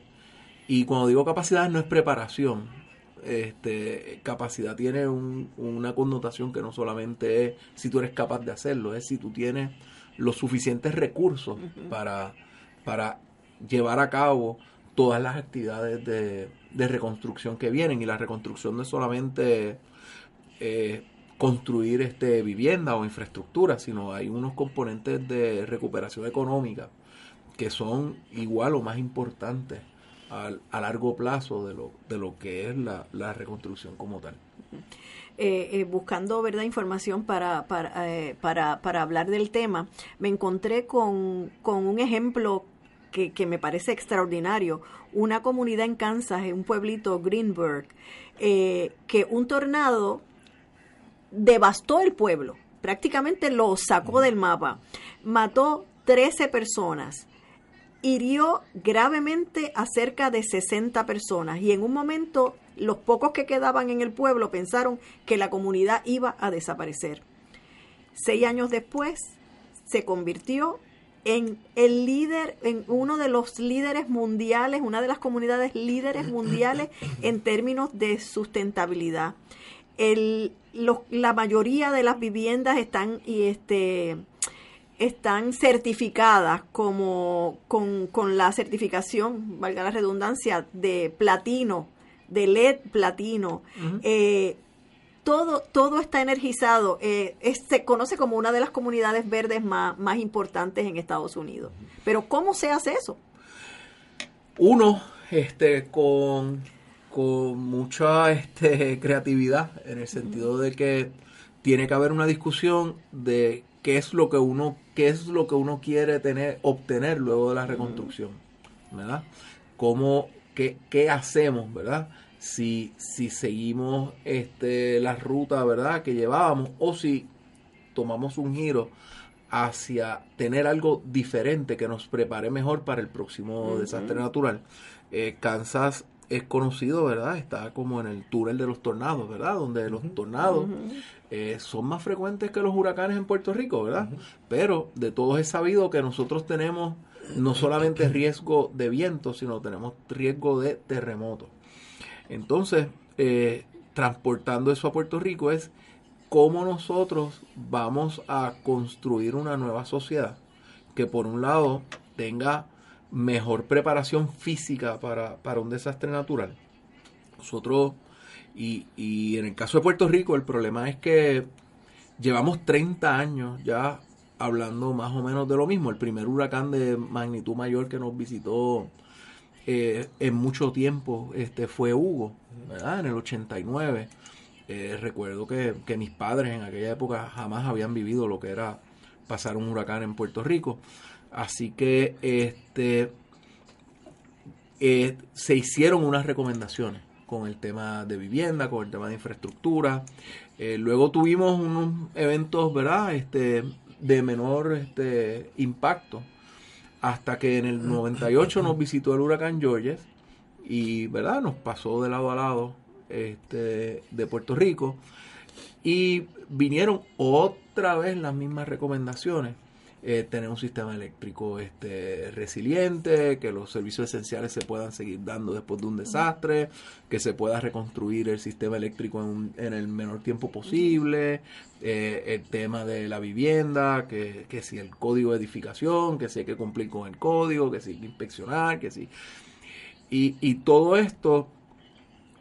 Y cuando digo capacidades no es preparación, este, capacidad tiene un- una connotación que no solamente es si tú eres capaz de hacerlo, es si tú tienes los suficientes recursos para, para llevar a cabo todas las actividades de, de reconstrucción que vienen. Y la reconstrucción no es solamente eh, construir este, vivienda o infraestructura, sino hay unos componentes de recuperación económica que son igual o más importantes al- a, largo plazo de lo, de lo que es la, la reconstrucción como tal. eh, eh, buscando verdad información para, para, eh, para, para hablar del tema, me encontré con, con un ejemplo que, que me parece extraordinario. Una comunidad en Kansas, en un pueblito Greenberg, que un tornado devastó el pueblo, prácticamente lo sacó del mapa, mató 13 personas, hirió gravemente a cerca de 60 personas y en un momento los pocos que quedaban en el pueblo pensaron que la comunidad iba a desaparecer. Seis años después se convirtió en el líder, en uno de los líderes mundiales, una de las comunidades líderes mundiales en términos de sustentabilidad. El, los- la mayoría de las viviendas están y este están certificadas como con, con la certificación, valga la redundancia, de platino, de LED platino. Eh, todo, todo está energizado. Eh, es- se conoce como una de las comunidades verdes más, más importantes en Estados Unidos. Pero ¿cómo se hace eso? Uno, este, con, con mucha este, creatividad, en el sentido de que tiene que haber una discusión de qué es lo que uno, qué es lo que uno quiere tener, obtener luego de la reconstrucción, ¿verdad? Cómo, qué, qué hacemos, ¿verdad? Si, si seguimos este, la ruta, ¿verdad? Que llevábamos, o si tomamos un giro hacia tener algo diferente que nos prepare mejor para el próximo desastre natural. Eh, Kansas es conocido, ¿verdad? Está como en el túnel de los tornados, ¿verdad? Donde los tornados eh, son más frecuentes que los huracanes en Puerto Rico, ¿verdad? Pero de todos es sabido que nosotros tenemos no solamente riesgo de viento, sino tenemos riesgo de terremoto. Entonces, eh, transportando eso a Puerto Rico es cómo nosotros vamos a construir una nueva sociedad que por un lado tenga mejor preparación física para, para un desastre natural. Nosotros, y, y en el caso de Puerto Rico, el problema es que llevamos 30 años ya hablando más o menos de lo mismo. El primer huracán de magnitud mayor que nos visitó eh, en mucho tiempo este fue Hugo, ¿verdad? En el 89. Eh, recuerdo que, que mis padres en aquella época jamás habían vivido lo que era pasar un huracán en Puerto Rico. Así que este eh, se hicieron unas recomendaciones con el tema de vivienda, con el tema de infraestructura. Eh, luego tuvimos unos eventos, ¿verdad? Este, de menor este, impacto. Hasta que en el 98 nos visitó el huracán Georges y, ¿verdad? Nos pasó de lado a lado este, de Puerto Rico. Y vinieron otra vez las mismas recomendaciones. Eh, tener un sistema eléctrico este, resiliente, que los servicios esenciales se puedan seguir dando después de un desastre, que se pueda reconstruir el sistema eléctrico en, un- en el menor tiempo posible, eh, el tema de la vivienda, que, que si el código de edificación, que si hay que cumplir con el código, que si hay que inspeccionar, que si... Y, y todo esto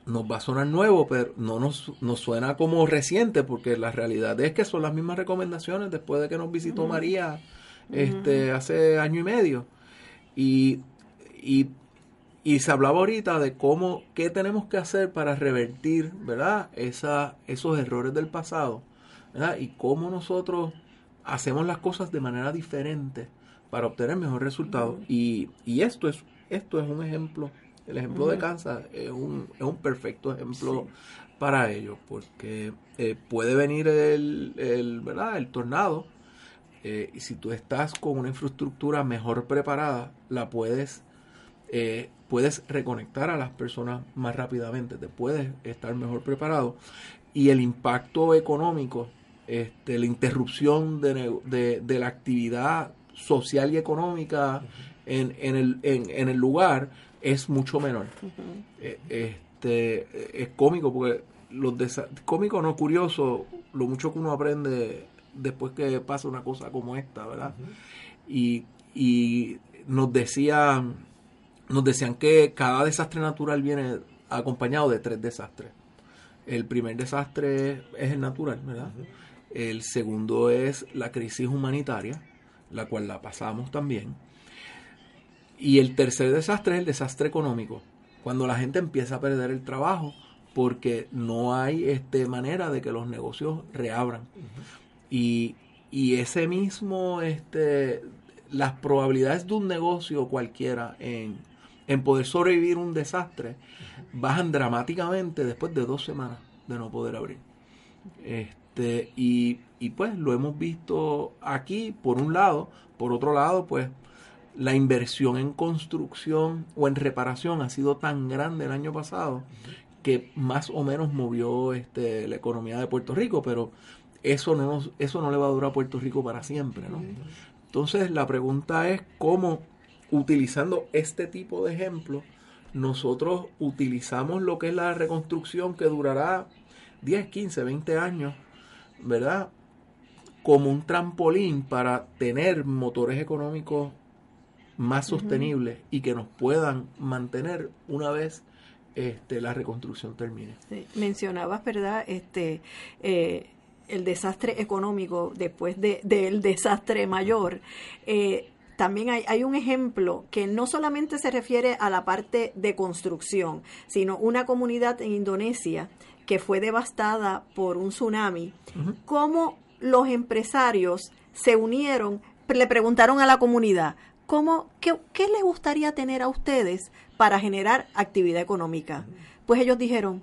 nos va a sonar nuevo, pero no nos, nos suena como reciente, porque la realidad es que son las mismas recomendaciones después de que nos visitó María este, hace año y medio. Y, y, y se hablaba ahorita de cómo, qué tenemos que hacer para revertir, ¿verdad? Esa, esos errores del pasado, ¿verdad? Y cómo nosotros hacemos las cosas de manera diferente para obtener mejor resultado. Y, y esto es, esto es un ejemplo el ejemplo de Kansas es un, es un perfecto ejemplo para ello, porque eh, puede venir el, el, ¿verdad? el tornado eh, y si tú estás con una infraestructura mejor preparada, la puedes, eh, puedes reconectar a las personas más rápidamente, te puedes estar mejor preparado y el impacto económico, este, la interrupción de, de, de la actividad social y económica en, en, el, en, en el lugar es mucho menor. Eh, este, es cómico porque los cómico no curioso, lo mucho que uno aprende después que pasa una cosa como esta, ¿verdad? y, y nos decían, nos decían que cada desastre natural viene acompañado de tres desastres. El primer desastre es el natural, ¿verdad? El segundo es la crisis humanitaria, la cual la pasamos también. Y el tercer desastre es el desastre económico, cuando la gente empieza a perder el trabajo porque no hay este, manera de que los negocios reabran. y, y, ese mismo, este, las probabilidades de un negocio cualquiera en, en poder sobrevivir un desastre bajan dramáticamente después de dos semanas de no poder abrir. Este, y, y pues lo hemos visto aquí, por un lado, por otro lado, pues la inversión en construcción o en reparación ha sido tan grande el año pasado que más o menos movió este, la economía de Puerto Rico, pero eso no, eso no le va a durar a Puerto Rico para siempre. ¿no? Entonces la pregunta es cómo, utilizando este tipo de ejemplos, nosotros utilizamos lo que es la reconstrucción que durará 10, 15, 20 años, ¿verdad? Como un trampolín para tener motores económicos más sostenibles y que nos puedan mantener una vez este, la reconstrucción termine. Mencionabas, ¿verdad? Este, eh, el desastre económico después del de, desastre mayor. Eh, también hay, hay, un ejemplo que no solamente se refiere a la parte de construcción, sino una comunidad en Indonesia que fue devastada por un tsunami, cómo los empresarios se unieron, le preguntaron a la comunidad, ¿cómo, qué, qué les gustaría tener a ustedes para generar actividad económica? Pues ellos dijeron,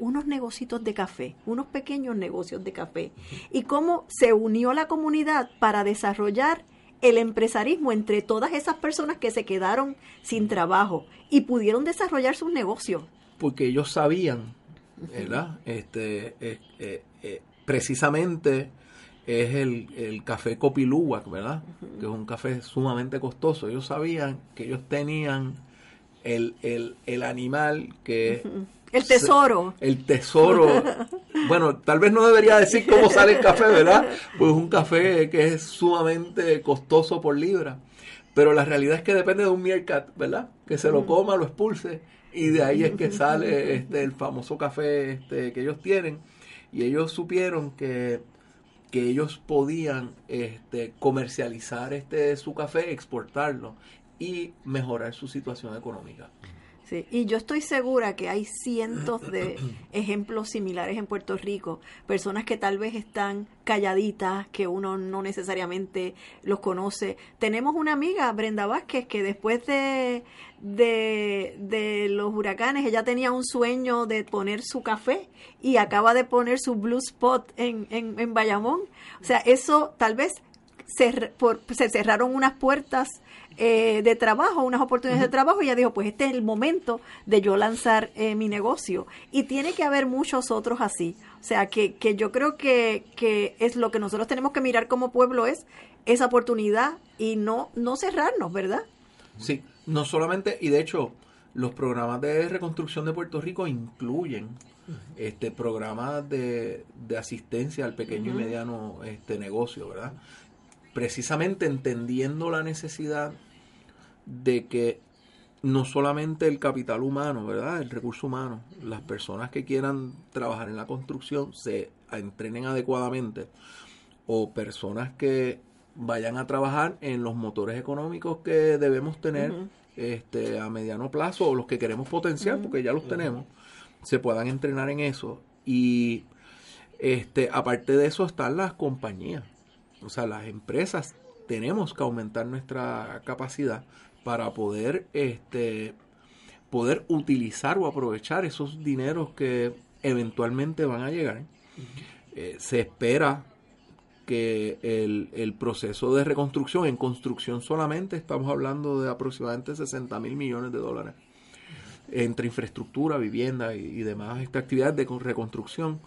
unos negocios de café, unos pequeños negocios de café. Y cómo se unió la comunidad para desarrollar el empresarismo entre todas esas personas que se quedaron sin trabajo y pudieron desarrollar sus negocios. Porque ellos sabían, ¿verdad? Este, eh, eh, eh, precisamente es el, el café Copiluwak, ¿verdad? Que es un café sumamente costoso. Ellos sabían que ellos tenían el, el, el animal que... El tesoro. el tesoro. bueno, tal vez no debería decir cómo sale el café, ¿verdad? Pues un café que es sumamente costoso por libra. Pero la realidad es que depende de un meerkat, ¿verdad? Que se lo coma, lo expulse. Y de ahí es que sale este, el famoso café este, que ellos tienen. Y ellos supieron que que ellos podían este, comercializar este su café, exportarlo y mejorar su situación económica. Sí, y yo estoy segura que hay cientos de ejemplos similares en Puerto Rico, personas que tal vez están calladitas, que uno no necesariamente los conoce. Tenemos una amiga, Brenda Vázquez, que después de, de, de los huracanes, ella tenía un sueño de poner su café y acaba de poner su Blue Spot en, en, en Bayamón. O sea, eso tal vez se, por, se cerraron unas puertas eh, de trabajo, unas oportunidades de trabajo, y ella dijo, pues este es el momento de yo lanzar eh, mi negocio. Y tiene que haber muchos otros así. O sea, que, que yo creo que, que es lo que nosotros tenemos que mirar como pueblo es esa oportunidad y no, no cerrarnos, ¿verdad? Sí, no solamente, y de hecho, los programas de reconstrucción de Puerto Rico incluyen este programas de, de asistencia al pequeño y mediano este negocio, ¿verdad? Precisamente entendiendo la necesidad de que no solamente el capital humano, ¿verdad? El recurso humano. Las personas que quieran trabajar en la construcción se entrenen adecuadamente o personas que vayan a trabajar en los motores económicos que debemos tener este, a mediano plazo o los que queremos potenciar, porque ya los tenemos, se puedan entrenar en eso. Y este, aparte de eso están las compañías, o sea, las empresas tenemos que aumentar nuestra capacidad para poder este poder utilizar o aprovechar esos dineros que eventualmente van a llegar. Eh, se espera que el, el, proceso de reconstrucción, en construcción solamente, estamos hablando de aproximadamente 60 mil millones de dólares entre infraestructura, vivienda y, y demás esta actividades de reconstrucción.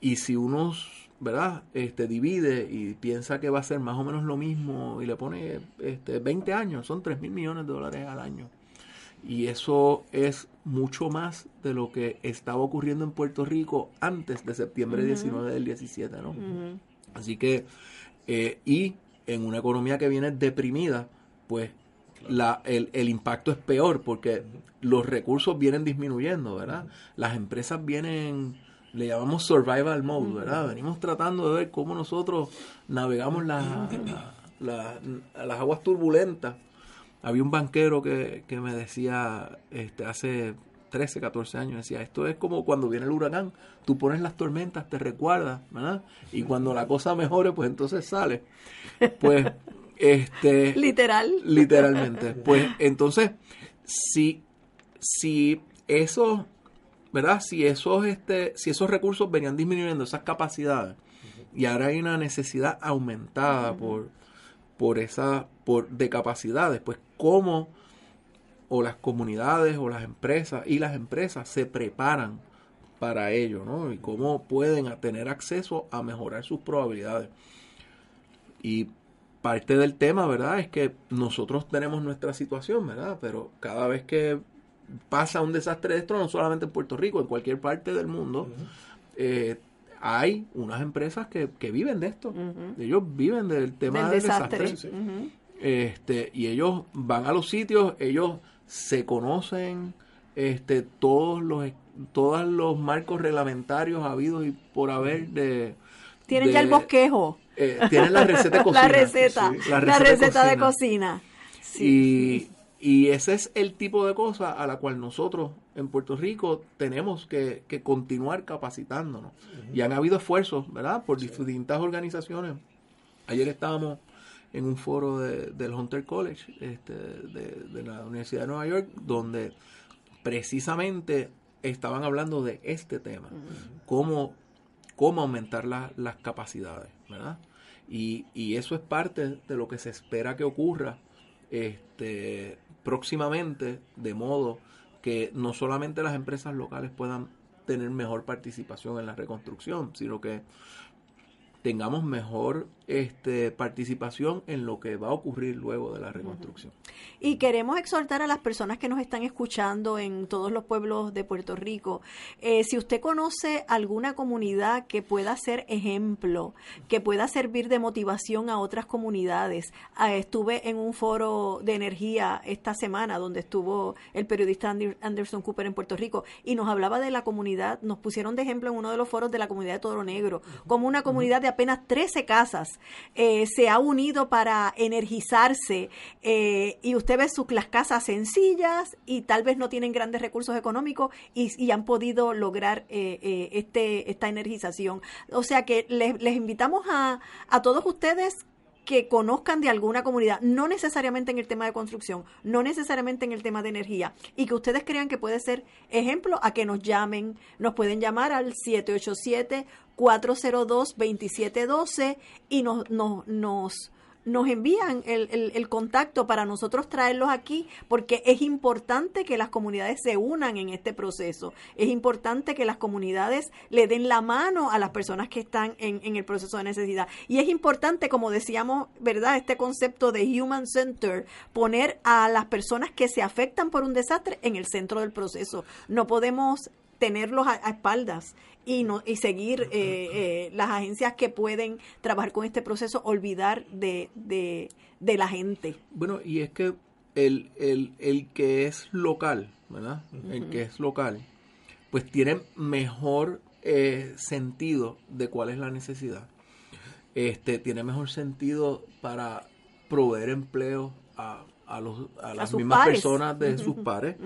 Y si uno, ¿verdad? Este, divide y piensa que va a ser más o menos lo mismo y le pone este, 20 años, son 3 mil millones de dólares al año. Y eso es mucho más de lo que estaba ocurriendo en Puerto Rico antes de septiembre 19 del 17, ¿no? Así que, eh, y en una economía que viene deprimida, pues la, el, el, impacto es peor porque los recursos vienen disminuyendo, ¿verdad? Las empresas vienen, le llamamos survival mode, ¿verdad? Venimos tratando de ver cómo nosotros navegamos la, la, la, las aguas turbulentas. Había un banquero que, que me decía este, hace 13, 14 años, decía, esto es como cuando viene el huracán, tú pones las tormentas, te recuerdas, ¿verdad? Y cuando la cosa mejore, pues entonces sale. Pues, este... Literal. Literalmente. Pues entonces, si, si esos, ¿verdad? Si esos, este, si esos recursos venían disminuyendo, esas capacidades, y ahora hay una necesidad aumentada por, por esa, por, de capacidades, pues cómo o las comunidades o las empresas y las empresas se preparan para ello, ¿no? Y cómo pueden tener acceso a mejorar sus probabilidades. Y parte del tema, ¿verdad? Es que nosotros tenemos nuestra situación, ¿verdad? Pero cada vez que pasa un desastre de esto, no solamente en Puerto Rico, en cualquier parte del mundo, eh, hay unas empresas que, que viven de esto. Uh -huh. Ellos viven del tema del, del desastre. desastre. Uh -huh. este, y ellos van a los sitios, ellos se conocen este, todos los todos los marcos reglamentarios habidos y por haber de... Tienen de, ya el bosquejo. Eh, tienen la receta de cocina. la receta, sí. la receta, la receta de cocina. De cocina. Sí. Y, y, ese es el tipo de cosa a la cual nosotros en Puerto Rico tenemos que, que continuar capacitándonos. Uh -huh. Y han habido esfuerzos, ¿verdad? Por distintas organizaciones. Ayer estábamos en un foro de, del Hunter College este, de, de, la Universidad de Nueva York, donde precisamente estaban hablando de este tema, uh -huh. cómo, cómo aumentar la, las capacidades, ¿verdad? Y, y, eso es parte de lo que se espera que ocurra este, próximamente, de modo que no solamente las empresas locales puedan tener mejor participación en la reconstrucción, sino que tengamos mejor este, participación en lo que va a ocurrir luego de la reconstrucción. Y queremos exhortar a las personas que nos están escuchando en todos los pueblos de Puerto Rico, eh, si usted conoce alguna comunidad que pueda ser ejemplo, que pueda servir de motivación a otras comunidades. Eh, estuve en un foro de energía esta semana donde estuvo el periodista Anderson Cooper en Puerto Rico y nos hablaba de la comunidad, nos pusieron de ejemplo en uno de los foros de la comunidad de Toro Negro, como una comunidad de apenas 13 casas eh, se ha unido para energizarse eh, y usted ve sus, las casas sencillas y tal vez no tienen grandes recursos económicos y, y han podido lograr eh, este, esta energización. O sea que les, les invitamos a, a todos ustedes que conozcan de alguna comunidad, no necesariamente en el tema de construcción, no necesariamente en el tema de energía, y que ustedes crean que puede ser ejemplo a que nos llamen, nos pueden llamar al 787-402-2712 y nos, nos, nos nos envían el, el, el, contacto para nosotros traerlos aquí, porque es importante que las comunidades se unan en este proceso. Es importante que las comunidades le den la mano a las personas que están en, en el proceso de necesidad. Y es importante, como decíamos, ¿verdad? Este concepto de Human Center, poner a las personas que se afectan por un desastre en el centro del proceso. No podemos tenerlos a, a espaldas y, no, y seguir eh, eh, las agencias que pueden trabajar con este proceso, olvidar de, de, de, la gente. Bueno, y es que el, el, el que es local, ¿verdad? El que es local, pues tiene mejor eh, sentido de cuál es la necesidad. Este, tiene mejor sentido para proveer empleo a, a, los, a las mismas pares. personas de sus pares.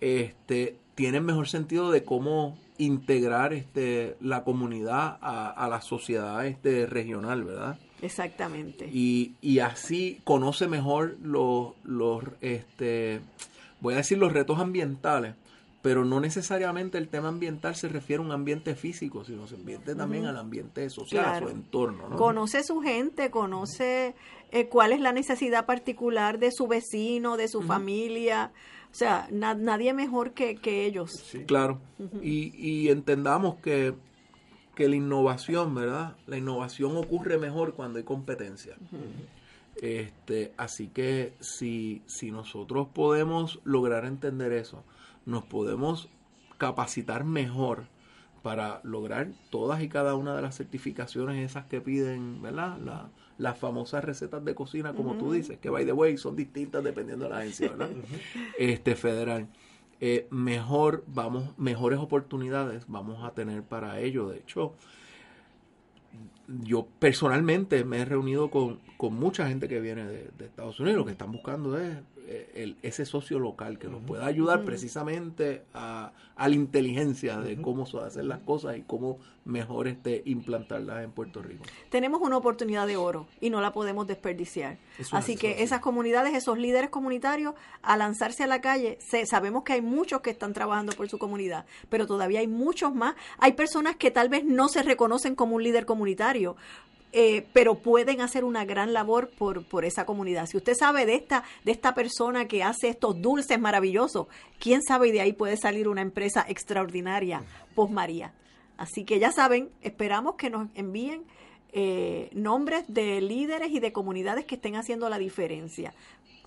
Este, tiene mejor sentido de cómo integrar este, la comunidad a, a la sociedad este, regional, ¿verdad? Exactamente. y, y así conoce mejor los, los este, voy a decir los retos ambientales, pero no necesariamente el tema ambiental se refiere a un ambiente físico, sino se ambiente también al ambiente social, Claro. a su entorno. ¿no? Conoce su gente, conoce eh, cuál es la necesidad particular de su vecino, de su familia. O sea, na- nadie mejor que, que ellos. Claro. y, y entendamos que, que la innovación, ¿verdad? La innovación ocurre mejor cuando hay competencia. Este, así que si, si nosotros podemos lograr entender eso, nos podemos capacitar mejor para lograr todas y cada una de las certificaciones esas que piden, ¿verdad? La- las famosas recetas de cocina, como tú Ujú. dices, que by the way son distintas dependiendo de la agencia, ¿verdad? este federal. Eh, mejor vamos, mejores oportunidades vamos a tener para ello. De hecho, yo personalmente me he reunido con, con mucha gente que viene de, de Estados Unidos, lo que están buscando es el- ese socio local que nos pueda ayudar precisamente a, a la inteligencia de cómo se hacer las cosas y cómo mejor este, implantarlas en Puerto Rico. Tenemos una oportunidad de oro y no la podemos desperdiciar. Eso Así que esas comunidades, esos líderes comunitarios, a lanzarse a la calle, se- sabemos que hay muchos que están trabajando por su comunidad, pero todavía hay muchos más. Hay personas que tal vez no se reconocen como un líder comunitario. Eh, pero pueden hacer una gran labor por, por esa comunidad. Si usted sabe de esta, de esta persona que hace estos dulces maravillosos, quién sabe y de ahí puede salir una empresa extraordinaria, Pos María. Así que ya saben, esperamos que nos envíen eh, nombres de líderes y de comunidades que estén haciendo la diferencia.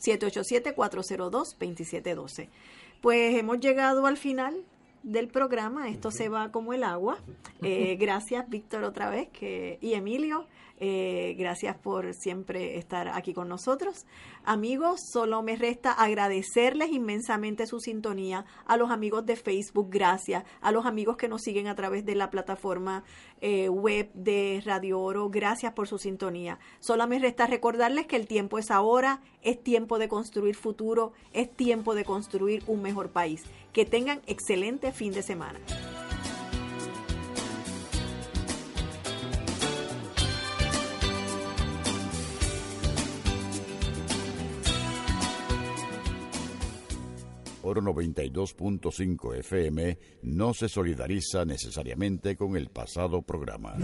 787-402-2712. Pues hemos llegado al final del programa. Esto se va como el agua. Eh, gracias, Víctor, otra vez que, y Emilio. Eh, gracias por siempre estar aquí con nosotros. Amigos, solo me resta agradecerles inmensamente su sintonía. A los amigos de Facebook, gracias. A los amigos que nos siguen a través de la plataforma eh, web de Radio Oro, gracias por su sintonía. Solo me resta recordarles que el tiempo es ahora, es tiempo de construir futuro, es tiempo de construir un mejor país. Que tengan excelente fin de semana. Oro 92.5 FM no se solidariza necesariamente con el pasado programa.